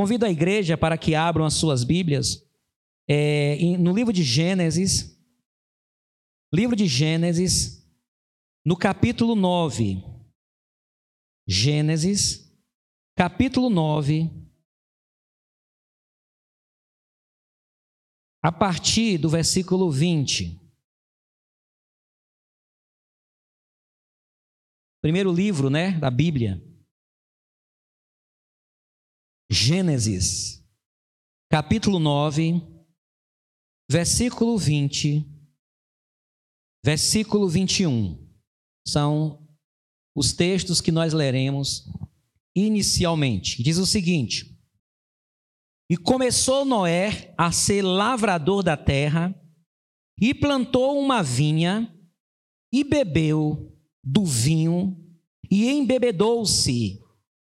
Convido a igreja para que abram as suas Bíblias é, no livro de Gênesis, livro de Gênesis, no capítulo 9. Gênesis, capítulo 9, a partir do versículo 20. Primeiro livro, né, da Bíblia. Gênesis, capítulo 9, versículo 20, versículo 21. São os textos que nós leremos inicialmente. Diz o seguinte: E começou Noé a ser lavrador da terra, e plantou uma vinha, e bebeu do vinho, e embebedou-se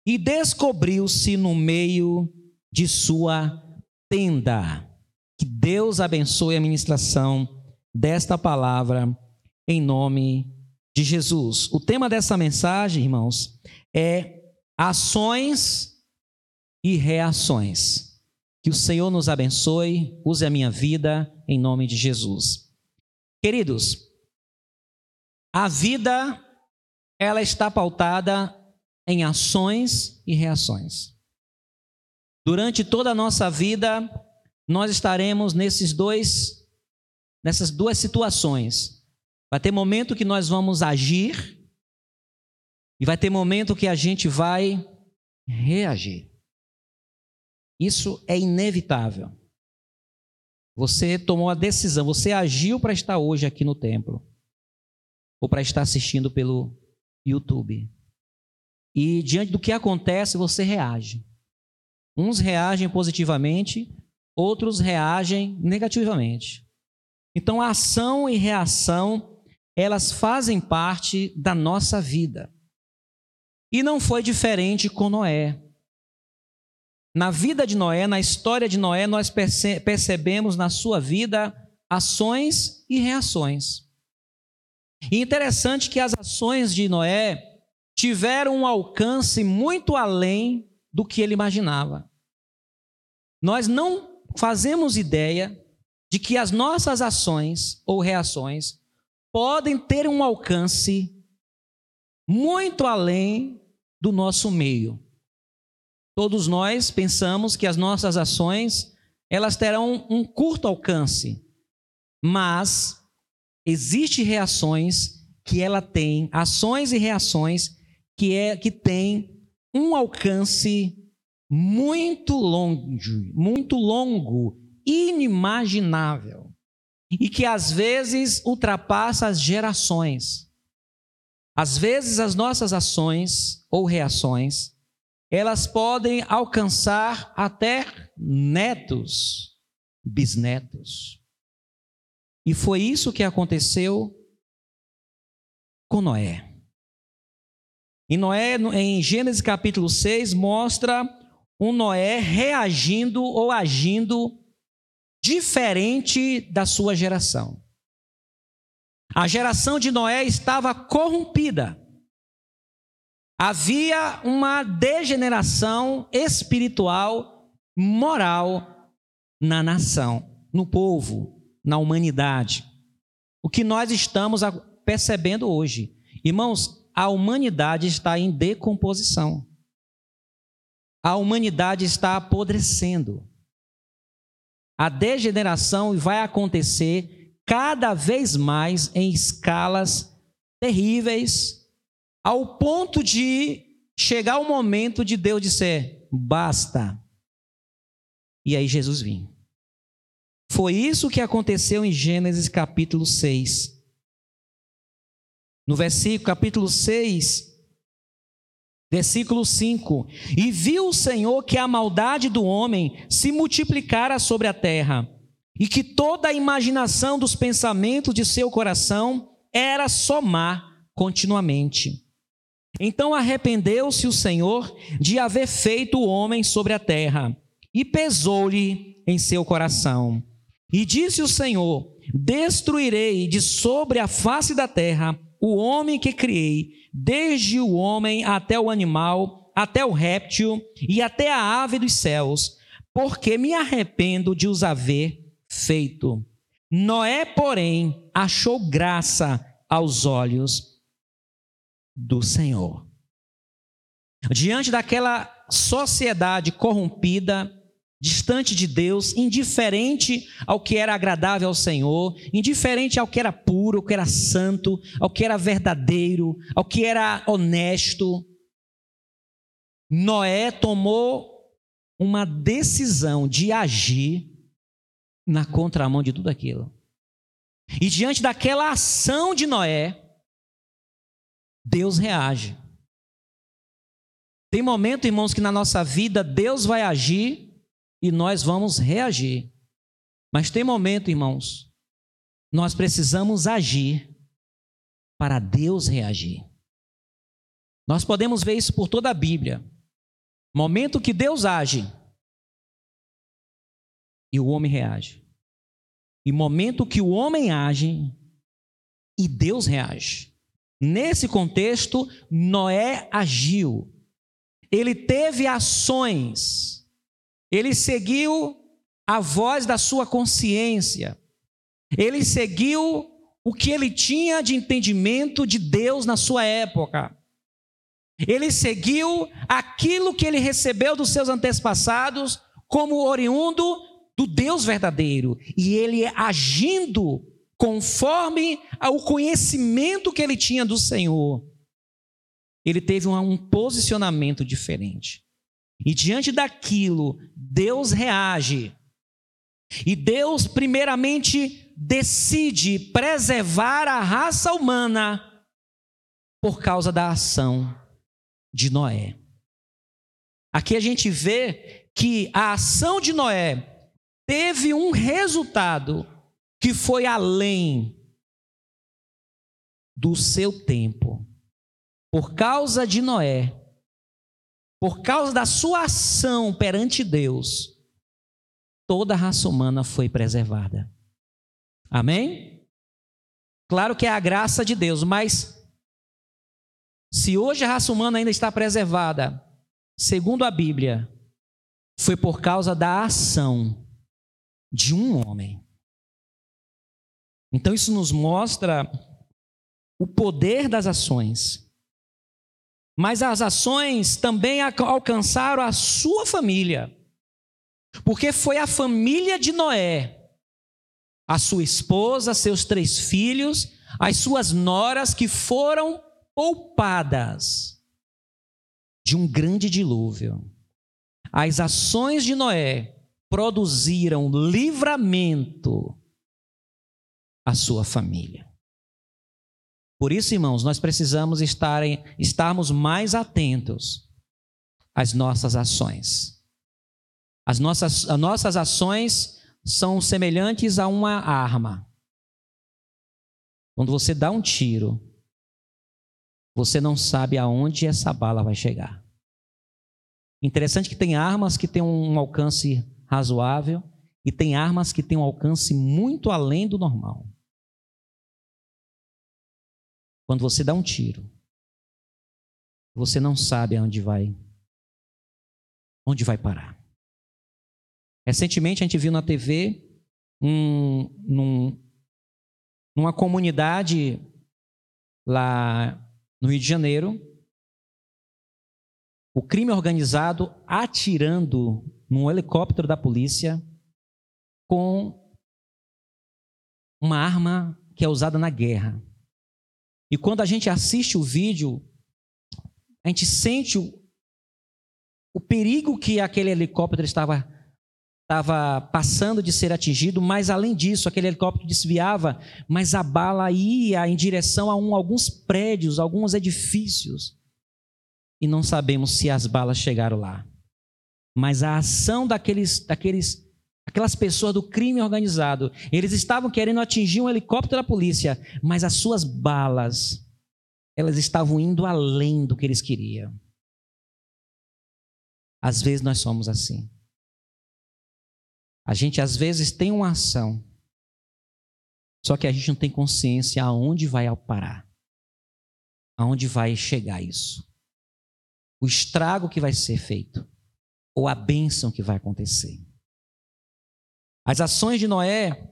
e descobriu-se no meio de sua tenda. Que Deus abençoe a ministração desta palavra em nome de Jesus. O tema dessa mensagem, irmãos, é ações e reações. Que o Senhor nos abençoe, use a minha vida em nome de Jesus. Queridos, a vida ela está pautada em ações e reações. Durante toda a nossa vida, nós estaremos nesses dois nessas duas situações. Vai ter momento que nós vamos agir e vai ter momento que a gente vai reagir. Isso é inevitável. Você tomou a decisão, você agiu para estar hoje aqui no templo ou para estar assistindo pelo YouTube. E diante do que acontece, você reage. Uns reagem positivamente, outros reagem negativamente. Então, a ação e reação, elas fazem parte da nossa vida. E não foi diferente com Noé. Na vida de Noé, na história de Noé, nós percebemos na sua vida ações e reações. E interessante que as ações de Noé tiveram um alcance muito além do que ele imaginava. Nós não fazemos ideia de que as nossas ações ou reações podem ter um alcance muito além do nosso meio. Todos nós pensamos que as nossas ações elas terão um curto alcance, mas existe reações que ela tem, ações e reações que é que tem um alcance muito longe, muito longo, inimaginável, e que às vezes ultrapassa as gerações. Às vezes as nossas ações ou reações, elas podem alcançar até netos, bisnetos. E foi isso que aconteceu com Noé. E Noé, em Gênesis capítulo 6, mostra um Noé reagindo ou agindo diferente da sua geração. A geração de Noé estava corrompida. Havia uma degeneração espiritual, moral na nação, no povo, na humanidade. O que nós estamos percebendo hoje. Irmãos, a humanidade está em decomposição. A humanidade está apodrecendo. A degeneração vai acontecer cada vez mais em escalas terríveis, ao ponto de chegar o momento de Deus dizer: basta. E aí Jesus vinha. Foi isso que aconteceu em Gênesis capítulo 6 no versículo, capítulo 6, versículo 5: E viu o Senhor que a maldade do homem se multiplicara sobre a terra, e que toda a imaginação dos pensamentos de seu coração era somar continuamente. Então arrependeu-se o Senhor de haver feito o homem sobre a terra, e pesou-lhe em seu coração. E disse o Senhor: Destruirei de sobre a face da terra o homem que criei, desde o homem até o animal, até o réptil e até a ave dos céus, porque me arrependo de os haver feito. Noé, porém, achou graça aos olhos do Senhor. Diante daquela sociedade corrompida, distante de Deus, indiferente ao que era agradável ao Senhor, indiferente ao que era puro, ao que era santo, ao que era verdadeiro, ao que era honesto, Noé tomou uma decisão de agir na contramão de tudo aquilo. E diante daquela ação de Noé, Deus reage. Tem momento, irmãos, que na nossa vida Deus vai agir e nós vamos reagir. Mas tem momento, irmãos, nós precisamos agir para Deus reagir. Nós podemos ver isso por toda a Bíblia. Momento que Deus age e o homem reage. E momento que o homem age e Deus reage. Nesse contexto, Noé agiu. Ele teve ações. Ele seguiu a voz da sua consciência. Ele seguiu o que ele tinha de entendimento de Deus na sua época. Ele seguiu aquilo que ele recebeu dos seus antepassados como oriundo do Deus verdadeiro. E ele agindo conforme o conhecimento que ele tinha do Senhor, ele teve um posicionamento diferente. E diante daquilo, Deus reage. E Deus, primeiramente, decide preservar a raça humana por causa da ação de Noé. Aqui a gente vê que a ação de Noé teve um resultado que foi além do seu tempo. Por causa de Noé, por causa da sua ação perante Deus, toda a raça humana foi preservada. Amém? Claro que é a graça de Deus, mas se hoje a raça humana ainda está preservada, segundo a Bíblia, foi por causa da ação de um homem. Então isso nos mostra o poder das ações. Mas as ações também alcançaram a sua família. Porque foi a família de Noé, a sua esposa, seus três filhos, as suas noras que foram poupadas de um grande dilúvio. As ações de Noé produziram livramento à sua família. Por isso, irmãos, nós precisamos estarmos mais atentos às nossas ações. As nossas, as nossas ações são semelhantes a uma arma. Quando você dá um tiro, você não sabe aonde essa bala vai chegar. Interessante que tem armas que têm um alcance razoável e tem armas que têm um alcance muito além do normal. Quando você dá um tiro, você não sabe aonde vai onde vai parar. Recentemente a gente viu na TV um, num, numa comunidade lá no Rio de Janeiro, o crime organizado atirando num helicóptero da polícia com uma arma que é usada na guerra. E quando a gente assiste o vídeo, a gente sente o, o perigo que aquele helicóptero estava estava passando de ser atingido, mas além disso, aquele helicóptero desviava, mas a bala ia em direção a um, alguns prédios, alguns edifícios. E não sabemos se as balas chegaram lá. Mas a ação daqueles, daqueles, aquelas pessoas do crime organizado, eles estavam querendo atingir um helicóptero da polícia, mas as suas balas, elas estavam indo além do que eles queriam. Às vezes nós somos assim. A gente às vezes tem uma ação, só que a gente não tem consciência aonde vai parar, aonde vai chegar isso. o estrago que vai ser feito, ou a bênção que vai acontecer. As ações de Noé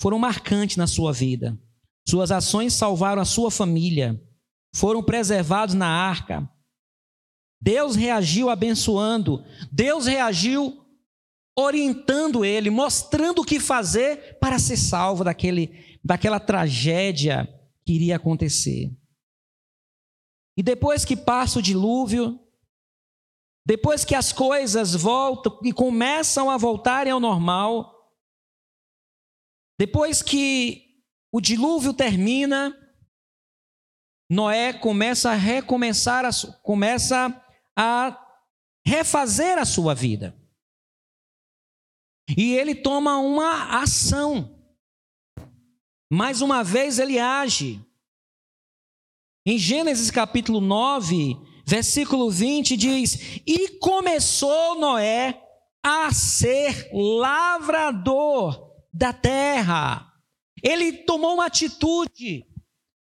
foram marcantes na sua vida. Suas ações salvaram a sua família, foram preservados na arca. Deus reagiu abençoando, Deus reagiu orientando ele, mostrando o que fazer para ser salvo daquele, daquela tragédia que iria acontecer. E depois que passa o dilúvio, depois que as coisas voltam e começam a voltarem ao normal, depois que o dilúvio termina, Noé começa a recomeçar, a, começa a refazer a sua vida. E ele toma uma ação. Mais uma vez ele age. Em Gênesis capítulo 9, versículo 20 diz: E começou Noé a ser lavrador da terra. Ele tomou uma atitude.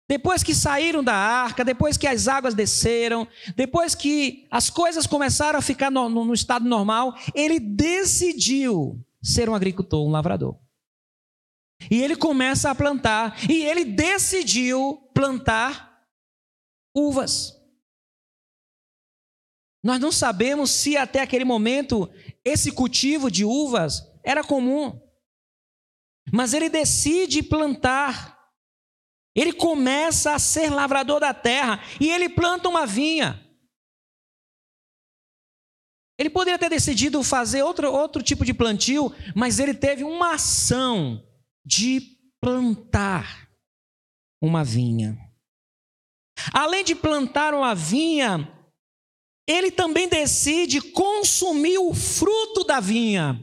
Depois que saíram da arca, depois que as águas desceram, depois que as coisas começaram a ficar no, no, no estado normal, ele decidiu ser um agricultor, um lavrador. E ele começa a plantar, e ele decidiu plantar uvas. Nós não sabemos se até aquele momento esse cultivo de uvas era comum. Mas ele decide plantar. Ele começa a ser lavrador da terra e ele planta uma vinha. Ele poderia ter decidido fazer outro, outro tipo de plantio, mas ele teve uma ação de plantar uma vinha. Além de plantar uma vinha, ele também decide consumir o fruto da vinha.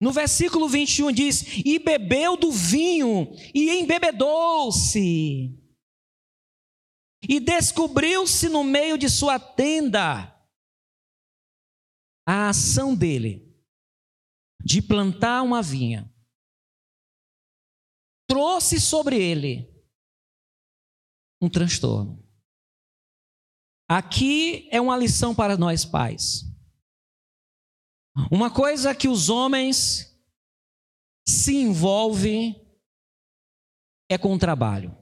No versículo 21 diz: E bebeu do vinho, e embebedou-se, e descobriu-se no meio de sua tenda a ação dele de plantar uma vinha, trouxe sobre ele um transtorno. Aqui é uma lição para nós pais. Uma coisa que os homens se envolvem é com o trabalho.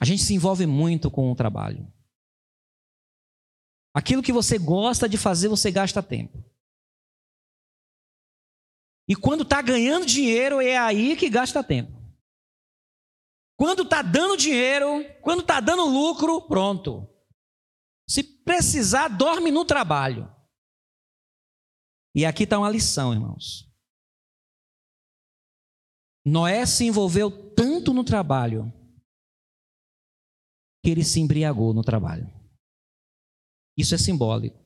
A gente se envolve muito com o trabalho. Aquilo que você gosta de fazer, você gasta tempo. E quando está ganhando dinheiro, é aí que gasta tempo. Quando está dando dinheiro, quando está dando lucro, pronto. Se precisar, dorme no trabalho. E aqui está uma lição, irmãos. Noé se envolveu tanto no trabalho que ele se embriagou no trabalho. Isso é simbólico.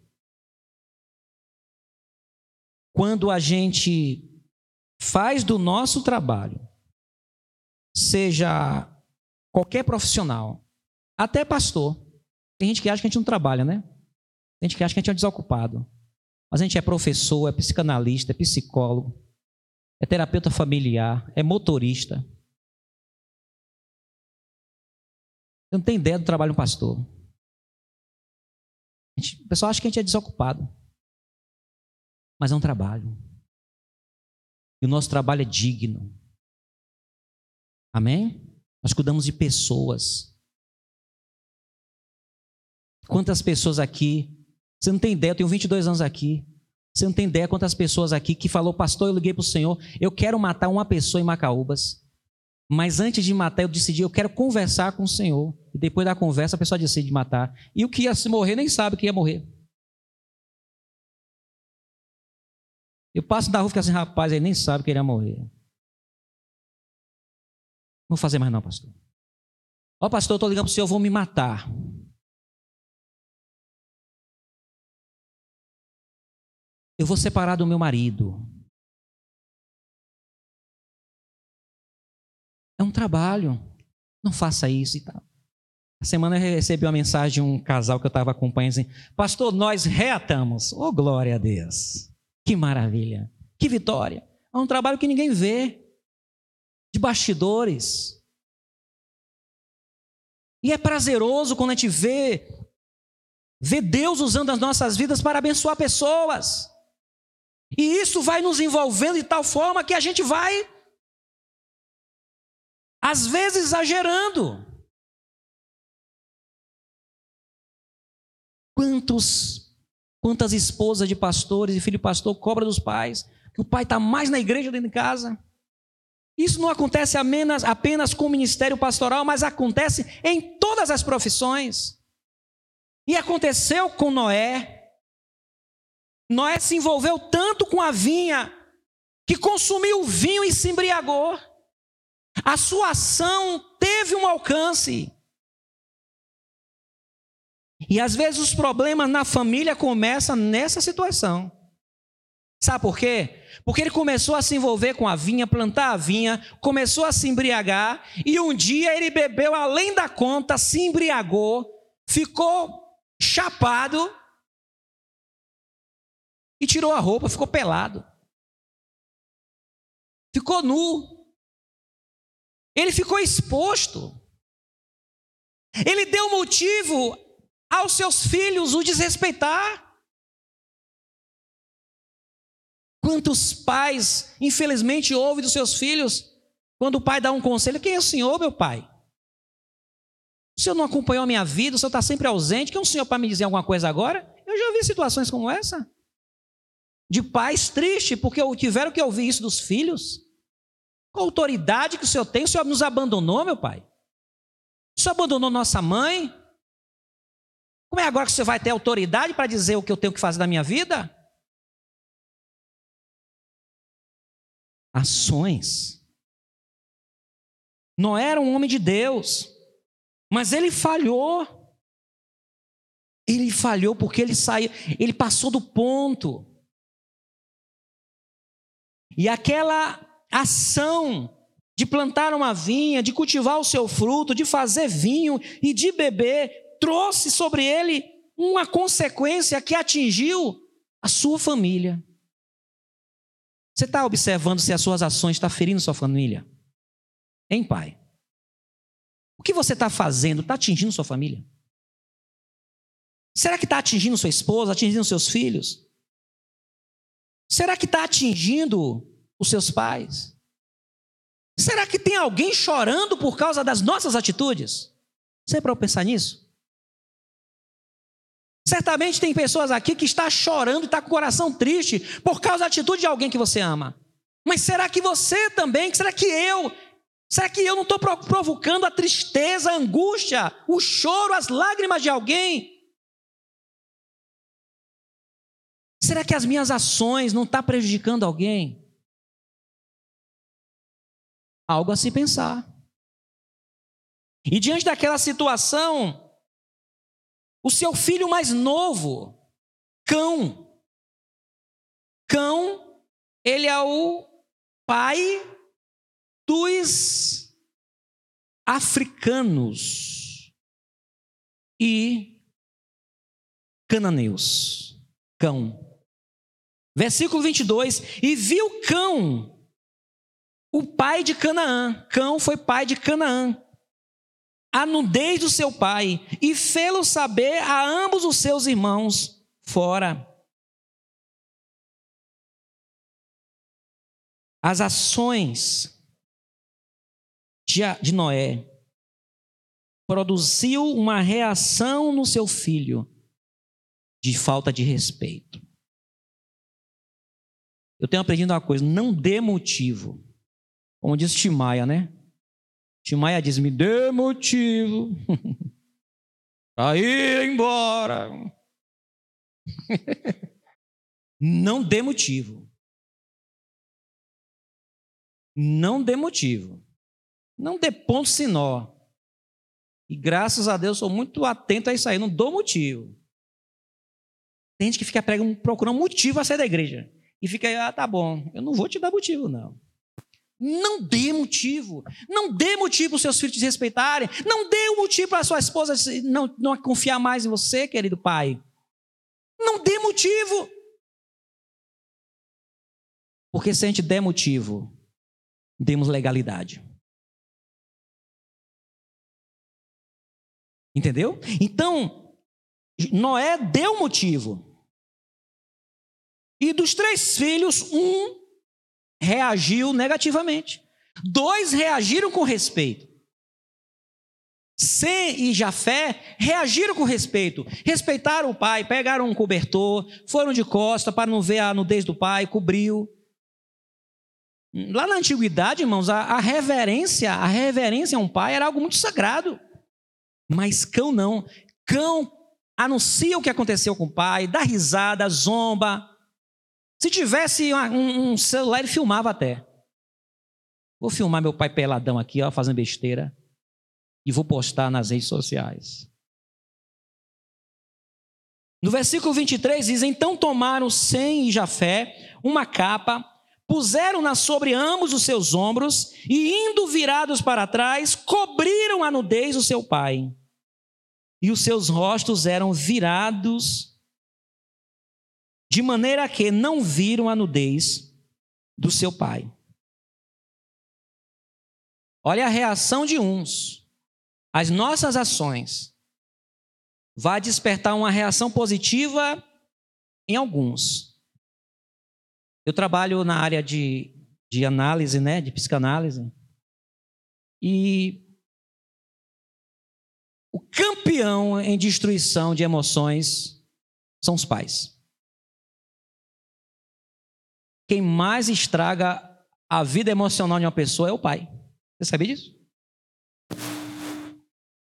Quando a gente faz do nosso trabalho, seja qualquer profissional, até pastor, tem gente que acha que a gente não trabalha, né? Tem gente que acha que a gente é desocupado. Mas a gente é professor, é psicanalista, é psicólogo, é terapeuta familiar, é motorista. Você não tem ideia do trabalho de um pastor. Gente, o pessoal acha que a gente é desocupado. Mas é um trabalho. E o nosso trabalho é digno. Amém? Nós cuidamos de pessoas. Quantas pessoas aqui, você não tem ideia, eu tenho 22 anos aqui. Você não tem ideia quantas pessoas aqui que falou, pastor, eu liguei para o Senhor, eu quero matar uma pessoa em Macaúbas. Mas antes de matar, eu decidi, eu quero conversar com o Senhor. E depois da conversa, a pessoa decide matar. E o que ia se morrer nem sabe que ia morrer. Eu passo na rua e fico assim, rapaz, ele nem sabe que ele ia morrer. Não vou fazer mais não, pastor. Ó, pastor, eu estou ligando para o senhor, vou me matar. Eu vou separar do meu marido. É um trabalho. Não faça isso e tal. A semana eu recebi uma mensagem de um casal que eu estava acompanhando assim: Pastor, nós reatamos. Oh, glória a Deus. Que maravilha. Que vitória. É um trabalho que ninguém vê. De bastidores. E é prazeroso quando a gente vê, vê Deus usando as nossas vidas para abençoar pessoas. E isso vai nos envolvendo de tal forma que a gente vai, às vezes, exagerando. Quantos, quantas esposas de pastores e filho de pastor cobram dos pais que o pai está mais na igreja dentro de casa? Isso não acontece apenas, apenas com o ministério pastoral, mas acontece em todas as profissões. E aconteceu com Noé. Noé se envolveu tanto com a vinha que consumiu o vinho e se embriagou. A sua ação teve um alcance. E às vezes os problemas na família começam nessa situação. Sabe por quê? Porque ele começou a se envolver com a vinha, plantar a vinha, começou a se embriagar, e um dia ele bebeu além da conta, se embriagou, ficou chapado e tirou a roupa, ficou pelado. Ficou nu. Ele ficou exposto. Ele deu motivo aos seus filhos o desrespeitar. Quantos pais, infelizmente, ouvem dos seus filhos quando o pai dá um conselho: Quem é o senhor, meu pai? O senhor não acompanhou a minha vida, o senhor está sempre ausente. Quem é o senhor para me dizer alguma coisa agora? Eu já ouvi situações como essa. De pais tristes, porque tiveram que ouvir isso dos filhos. Qual autoridade que o senhor tem? O senhor nos abandonou, meu pai? O senhor abandonou nossa mãe? Como é agora que o senhor vai ter autoridade para dizer o que eu tenho que fazer na minha vida? ações. Noé era um homem de Deus, mas ele falhou. Ele falhou porque ele saiu, ele passou do ponto. E aquela ação de plantar uma vinha, de cultivar o seu fruto, de fazer vinho e de beber, trouxe sobre ele uma consequência que atingiu a sua família. Você está observando se as suas ações estão ferindo sua família? Hein, pai? O que você está fazendo está atingindo sua família? Será que está atingindo sua esposa, atingindo seus filhos? Será que está atingindo os seus pais? Será que tem alguém chorando por causa das nossas atitudes? Você é para pensar nisso? Certamente tem pessoas aqui que está chorando, está com o coração triste por causa da atitude de alguém que você ama. Mas será que você também? Será que eu? Será que eu não estou provocando a tristeza, a angústia, o choro, as lágrimas de alguém? Será que as minhas ações não estão tá prejudicando alguém? Algo a se pensar. E diante daquela situação, o seu filho mais novo, Cão. Cão, ele é o pai dos africanos e cananeus. Cão. Versículo 22. E viu Cão, o pai de Canaã. Cão foi pai de Canaã a nudez do seu pai e fê-lo saber a ambos os seus irmãos fora. As ações de Noé produziu uma reação no seu filho de falta de respeito. Eu tenho aprendido uma coisa: não dê motivo. Como diz Timaya, né? Timaya diz: Me dê motivo para ir embora. Não dê motivo. Não dê motivo. Não dê ponto sinó. E graças a Deus sou muito atento a isso aí. Não dou motivo. Tem gente que fica procurando motivo a sair da igreja. E fica aí, ah, tá bom. Eu não vou te dar motivo, não. Não dê motivo. Não dê motivo para os seus filhos te respeitarem. Não dê um motivo para a sua esposa não, não confiar mais em você, querido pai. Não dê motivo. Porque se a gente der motivo, demos legalidade. Entendeu? Então, Noé deu motivo. E dos três filhos, um reagiu negativamente. Dois reagiram com respeito. Sem e Jafé reagiram com respeito. Respeitaram o pai, pegaram um cobertor, foram de costa para não ver a nudez do pai, cobriu. Lá na antiguidade, irmãos, a, a reverência, a reverência a um pai era algo muito sagrado. Mas cão não. Cão anuncia o que aconteceu com o pai, dá risada, zomba. Se tivesse um, um celular, ele filmava até. Vou filmar meu pai peladão aqui, ó, fazendo besteira. E vou postar nas redes sociais. No versículo 23 diz: Então tomaram Sem e Jafé uma capa, puseram-na sobre ambos os seus ombros e, indo virados para trás, cobriram a nudez do seu pai. E os seus rostos eram virados, de maneira que não viram a nudez do seu pai. Olha a reação de uns. As nossas ações vai despertar uma reação positiva em alguns. Eu trabalho na área de, de análise, né, de psicanálise. E o campeão em destruição de emoções são os pais. Quem mais estraga a vida emocional de uma pessoa é o pai. Você sabia disso?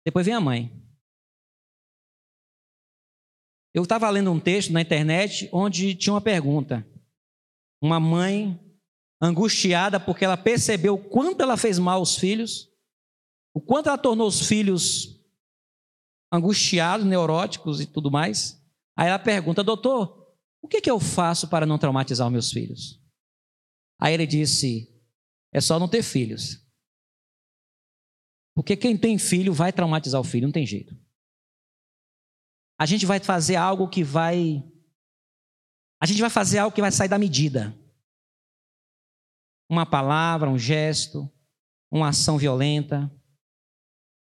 Depois vem a mãe. Eu estava lendo um texto na internet onde tinha uma pergunta. Uma mãe angustiada porque ela percebeu o quanto ela fez mal aos filhos, o quanto ela tornou os filhos angustiados, neuróticos e tudo mais. Aí ela pergunta, doutor, o que, que eu faço para não traumatizar os meus filhos? Aí ele disse, é só não ter filhos. Porque quem tem filho vai traumatizar o filho, não tem jeito. A gente vai fazer algo que vai. A gente vai fazer algo que vai sair da medida. Uma palavra, um gesto, uma ação violenta,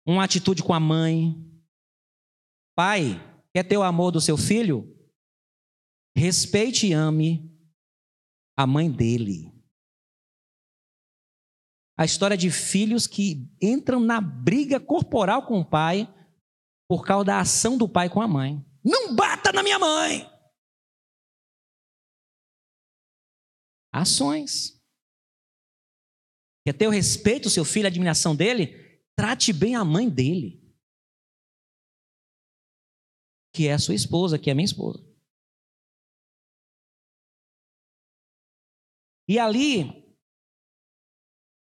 uma atitude com a mãe. Pai, quer ter o amor do seu filho? Respeite e ame a mãe dele a história de filhos que entram na briga corporal com o pai por causa da ação do pai com a mãe. Não bata na minha mãe! Ações. Quer ter o respeito do seu filho, a admiração dele? Trate bem a mãe dele. Que é a sua esposa, que é a minha esposa. E ali,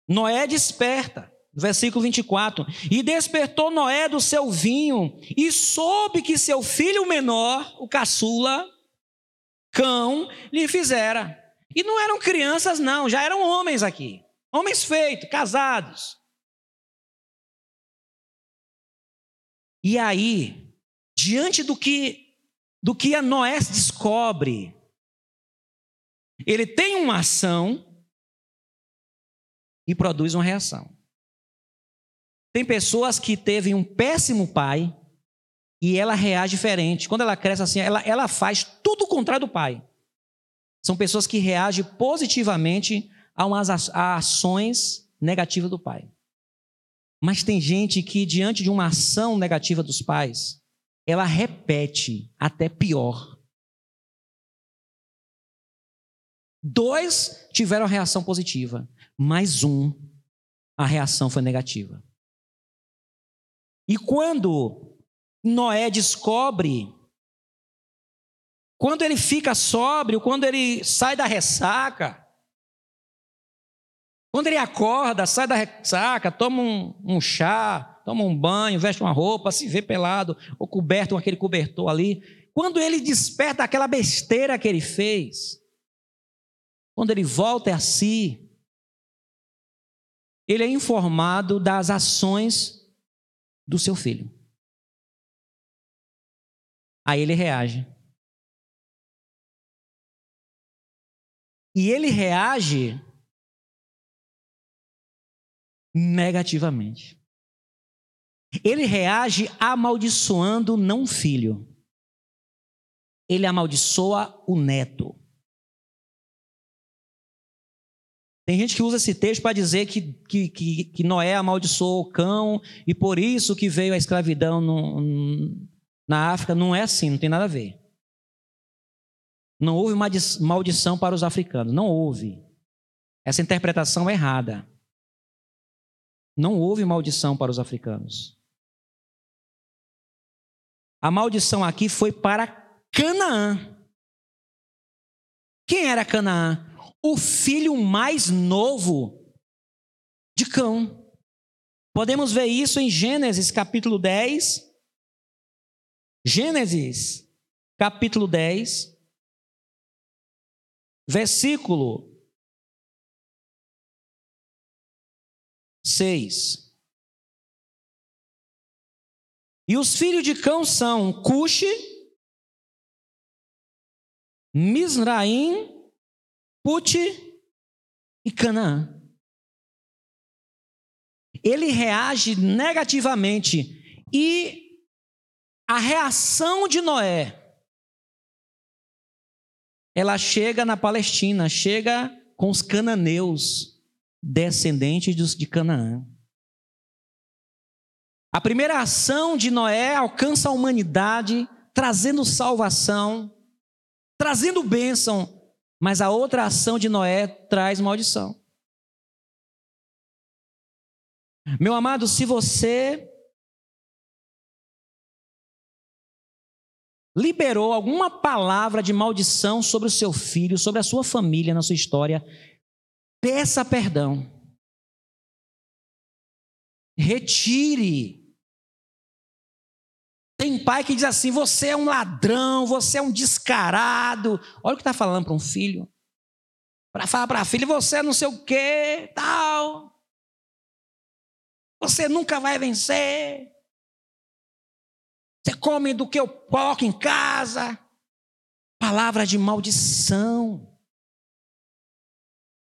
Noé desperta, versículo 24: E despertou Noé do seu vinho, e soube que seu filho menor, o caçula, cão, lhe fizera. E não eram crianças, não, já eram homens aqui. Homens feitos, casados. E aí, diante do que do que a Noé descobre, ele tem uma ação e produz uma reação. Tem pessoas que teve um péssimo pai e ela reage diferente. Quando ela cresce assim, ela, ela faz tudo o contrário do pai. São pessoas que reagem positivamente a, umas, a ações negativas do pai. Mas tem gente que, diante de uma ação negativa dos pais, ela repete até pior. Dois tiveram reação positiva mais um, a reação foi negativa. E quando Noé descobre, quando ele fica sóbrio, quando ele sai da ressaca, quando ele acorda, sai da ressaca, toma um, um chá, toma um banho, veste uma roupa, se vê pelado ou coberto com aquele cobertor ali. Quando ele desperta aquela besteira que ele fez, quando ele volta a si, ele é informado das ações do seu filho. Aí ele reage. E ele reage negativamente. Ele reage amaldiçoando não filho. Ele amaldiçoa o neto. Tem gente que usa esse texto para dizer que, que, que, que, Noé amaldiçoou o cão e por isso que veio a escravidão no, na África. Não é assim, não tem nada a ver. Não houve maldição para os africanos. Não houve. Essa interpretação é errada. Não houve maldição para os africanos. A maldição aqui foi para Canaã. Quem era Canaã? O filho mais novo de Cão. Podemos ver isso em Gênesis capítulo 10. Gênesis capítulo 10, versículo 6. E os filhos de Cão são Cuxi, Misraim, Put e Canaã. Ele reage negativamente e a reação de Noé ela chega na Palestina, chega com os cananeus, descendentes de Canaã. A primeira ação de Noé alcança a humanidade, trazendo salvação, trazendo bênção, mas a outra ação de Noé traz maldição. Meu amado, se você liberou alguma palavra de maldição sobre o seu filho, sobre a sua família, na sua história, peça perdão. Retire. Tem pai que diz assim: você é um ladrão, você é um descarado. Olha o que está falando para um filho. Para falar para a filha: você é não sei o que, tal. Você nunca vai vencer. Você come do que eu coloco em casa. Palavra de maldição.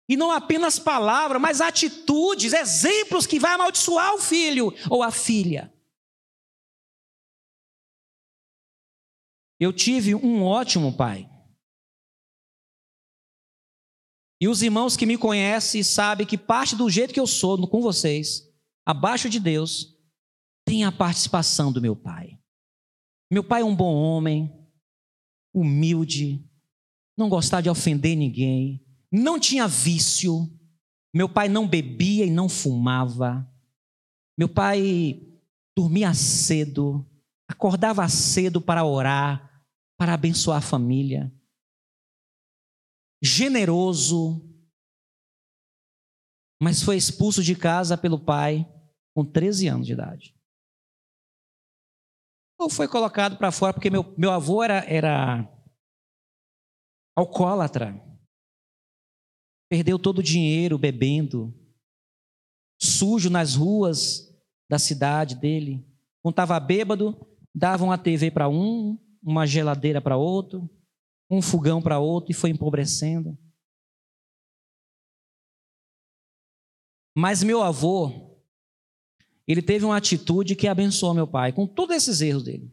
E não apenas palavra, mas atitudes, exemplos que vai amaldiçoar o filho ou a filha. Eu tive um ótimo pai. E os irmãos que me conhecem sabem que parte do jeito que eu sou com vocês, abaixo de Deus, tem a participação do meu pai. Meu pai é um bom homem, humilde, não gostava de ofender ninguém, não tinha vício. Meu pai não bebia e não fumava. Meu pai dormia cedo, acordava cedo para orar, para abençoar a família. Generoso, mas foi expulso de casa pelo pai com 13 anos de idade ou foi colocado para fora porque meu, meu avô era, era alcoólatra. Perdeu todo o dinheiro bebendo, sujo nas ruas da cidade dele. Quando estava bêbado, davam uma TV para um, uma geladeira para outro, um fogão para outro e foi empobrecendo. Mas meu avô, ele teve uma atitude que abençoou meu pai, com todos esses erros dele.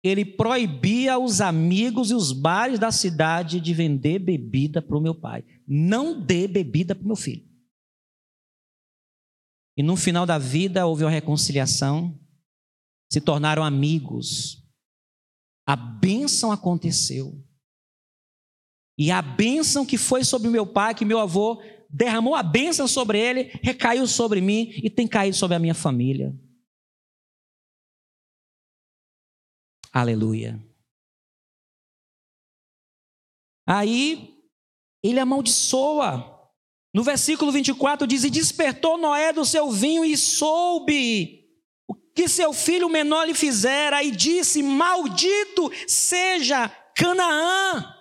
Ele proibia os amigos e os bares da cidade de vender bebida para o meu pai. Não dê bebida para o meu filho. E no final da vida houve uma reconciliação, se tornaram amigos. A bênção aconteceu. E a bênção que foi sobre meu pai, que meu avô derramou a bênção sobre ele, recaiu sobre mim e tem caído sobre a minha família. Aleluia. Aí ele amaldiçoa. No versículo 24 diz: E despertou Noé do seu vinho e soube que seu filho menor lhe fizera, e disse: Maldito seja Canaã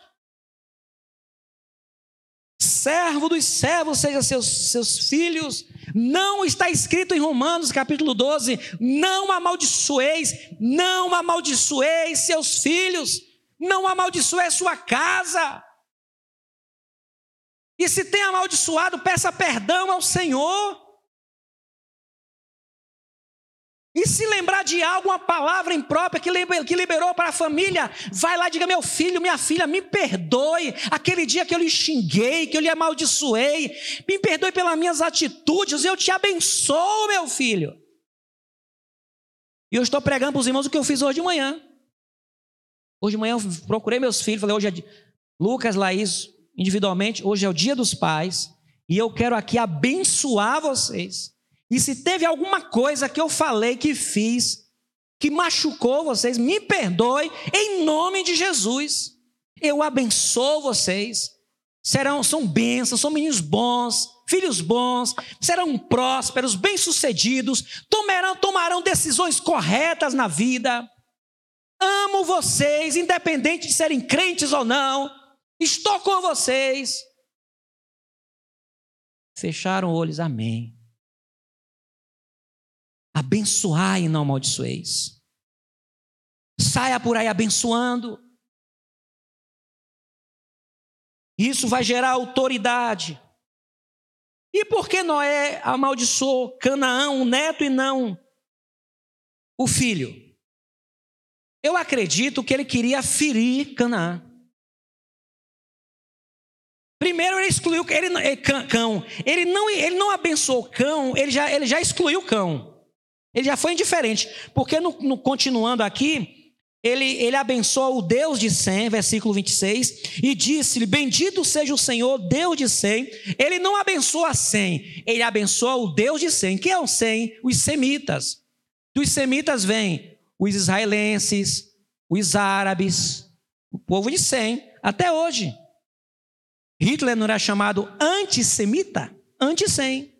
servo dos servos seja seus, seus filhos. Não está escrito em Romanos capítulo 12: não amaldiçoeis, não amaldiçoeis seus filhos, não amaldiçoeis sua casa. E se tem amaldiçoado, peça perdão ao Senhor. E se lembrar de algo, uma palavra imprópria que liberou para a família, vai lá e diga: meu filho, minha filha, me perdoe. Aquele dia que eu lhe xinguei, que eu lhe amaldiçoei, me perdoe pelas minhas atitudes, eu te abençoo, meu filho. E eu estou pregando para os irmãos o que eu fiz hoje de manhã. Hoje de manhã eu procurei meus filhos, falei: hoje é Lucas, Laís, individualmente, hoje é o dia dos pais, e eu quero aqui abençoar vocês. E se teve alguma coisa que eu falei, que fiz, que machucou vocês, me perdoe, em nome de Jesus. Eu abençoo vocês. Serão, são bênçãos, são meninos bons, filhos bons, serão prósperos, bem-sucedidos, tomarão, tomarão decisões corretas na vida. Amo vocês, independente de serem crentes ou não. Estou com vocês. Fecharam olhos, amém. Abençoai e não amaldiçoeis. Saia por aí abençoando. Isso vai gerar autoridade. E por que Noé amaldiçoou Canaã, o neto, e não o filho? Eu acredito que ele queria ferir Canaã. Primeiro ele excluiu ele, ele, cão. Ele não, ele não abençoou cão, ele já, ele já excluiu cão. Ele já foi indiferente. Porque no, no continuando aqui, ele, ele abençoa o Deus de Sem, versículo 26, e disse-lhe: Bendito seja o Senhor, Deus de Sem. Ele não abençoa Sem, ele abençoa o Deus de Sem. Quem é o Sem? Os semitas. Dos semitas vêm os israelenses, os árabes, o povo de Sem, até hoje. Hitler não era chamado antissemita? Anti-Sem.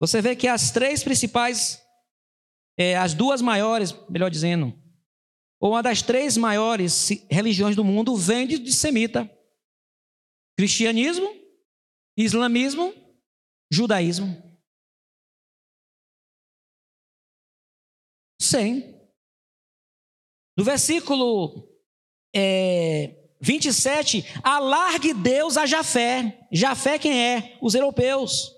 Você vê que as três principais, é, as duas maiores, melhor dizendo, ou uma das três maiores religiões do mundo vem de, semita: cristianismo, islamismo, judaísmo. Sim. No versículo é, 27, alargue Deus a Jafé. Jafé quem é? Os europeus.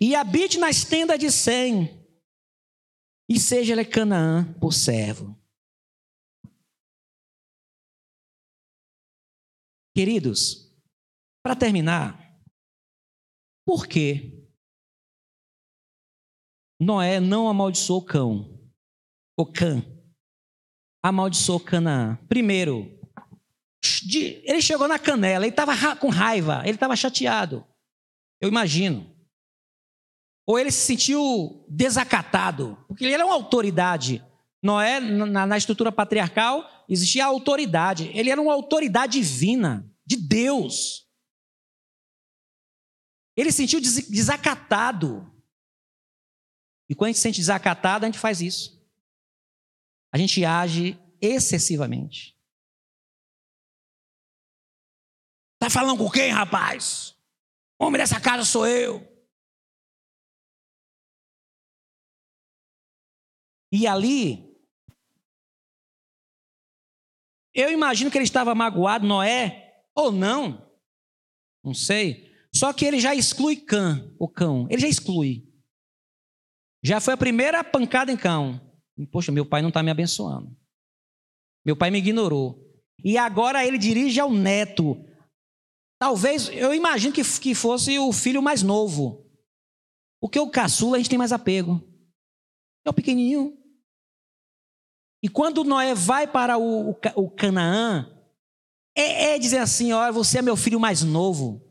E habite nas tendas de Sem, e seja ele Canaã por servo. Queridos, para terminar, por que Noé não amaldiçoou cão, o cã, amaldiçoou Canaã. Primeiro, ele chegou na canela, ele estava com raiva, ele estava chateado. Eu imagino. Ou ele se sentiu desacatado, porque ele era uma autoridade. Noé, na, na estrutura patriarcal, existia a autoridade. Ele era uma autoridade divina, de Deus. Ele se sentiu desacatado. E quando a gente se sente desacatado, a gente faz isso a gente age excessivamente. Tá falando com quem, rapaz? O homem dessa casa sou eu. E ali, eu imagino que ele estava magoado, Noé, ou não, não sei. Só que ele já exclui Cã, o cão, ele já exclui. Já foi a primeira pancada em cão. Poxa, meu pai não está me abençoando. Meu pai me ignorou. E agora ele dirige ao neto. Talvez, eu imagino que, que fosse o filho mais novo. Porque o caçula a gente tem mais apego. É o pequenininho. E quando Noé vai para o, o, o Canaã, é, é, dizer assim: olha, você é meu filho mais novo.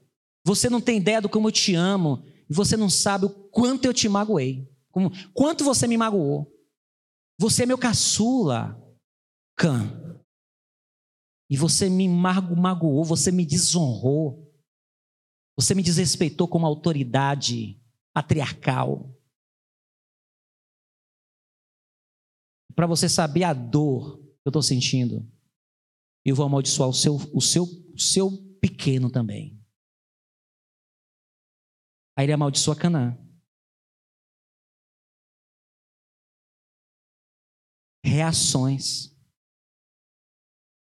Você não tem ideia do como eu te amo. E você não sabe o quanto eu te magoei. Como, quanto você me magoou. Você é meu caçula, Cã. E você me magoou, você me desonrou. Você me desrespeitou como autoridade patriarcal. Para você saber a dor que eu estou sentindo, eu vou amaldiçoar o seu, o seu, o seu pequeno também. Aí ele amaldiçoa Canaã. reações.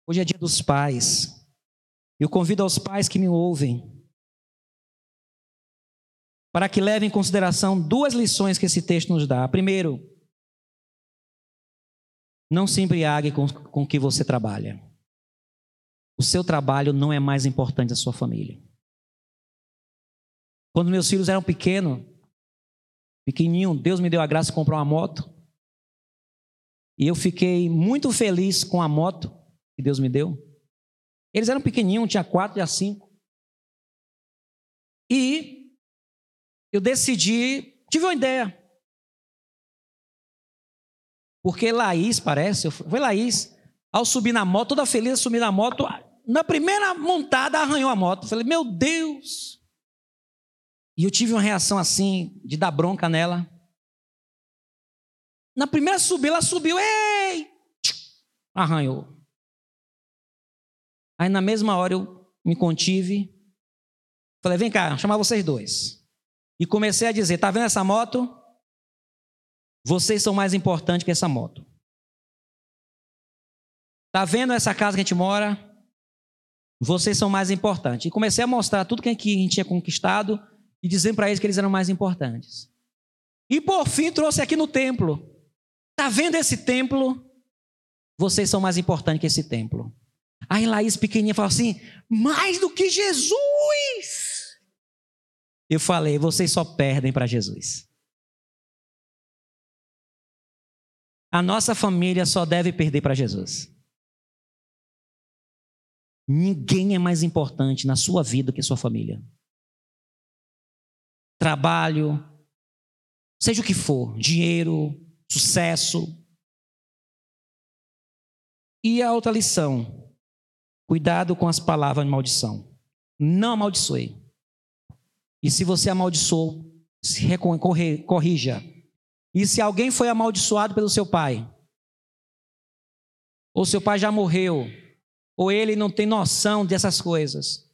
Hoje é dia dos pais. Eu convido aos pais que me ouvem para que leve em consideração duas lições que esse texto nos dá. Primeiro, não se embriague com, com que você trabalha. O seu trabalho não é mais importante da sua família. Quando meus filhos eram pequenos, pequenininho, Deus me deu a graça de comprar uma moto. E eu fiquei muito feliz com a moto que Deus me deu. Eles eram pequenininhos, tinha quatro, tinha cinco. E eu decidi, tive uma ideia. Porque Laís, parece, foi Laís, ao subir na moto, toda feliz, subir na moto, na primeira montada arranhou a moto. Falei, meu Deus! E eu tive uma reação assim, de dar bronca nela. Na primeira subida, ela subiu, ei! Arranhou. Aí na mesma hora eu me contive. Falei, vem cá, chamar vocês dois. E comecei a dizer: tá vendo essa moto? Vocês são mais importantes que essa moto. Tá vendo essa casa que a gente mora? Vocês são mais importantes. E comecei a mostrar tudo que a gente tinha conquistado e dizendo para eles que eles eram mais importantes. E por fim trouxe aqui no templo. Tá vendo esse templo? Vocês são mais importantes que esse templo. Aí Laís pequenininha falou assim: mais do que Jesus. Eu falei: vocês só perdem para Jesus. A nossa família só deve perder para Jesus. Ninguém é mais importante na sua vida que sua família. Trabalho, seja o que for, dinheiro, sucesso. E a outra lição: cuidado com as palavras de maldição. Não amaldiçoe. E se você amaldiçoou, se corrija. E se alguém foi amaldiçoado pelo seu pai, ou seu pai já morreu, ou ele não tem noção dessas coisas.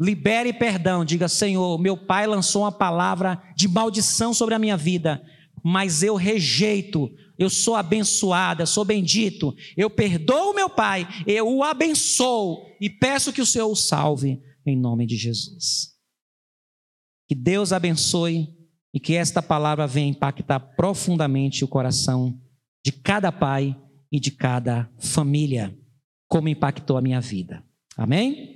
Libere perdão, diga: Senhor, meu pai lançou uma palavra de maldição sobre a minha vida, mas eu rejeito, eu sou abençoada, sou bendito, eu perdoo meu pai, eu o abençoo e peço que o Senhor o salve, em nome de Jesus. Que Deus abençoe e que esta palavra venha impactar profundamente o coração de cada pai e de cada família como impactou a minha vida. Amém?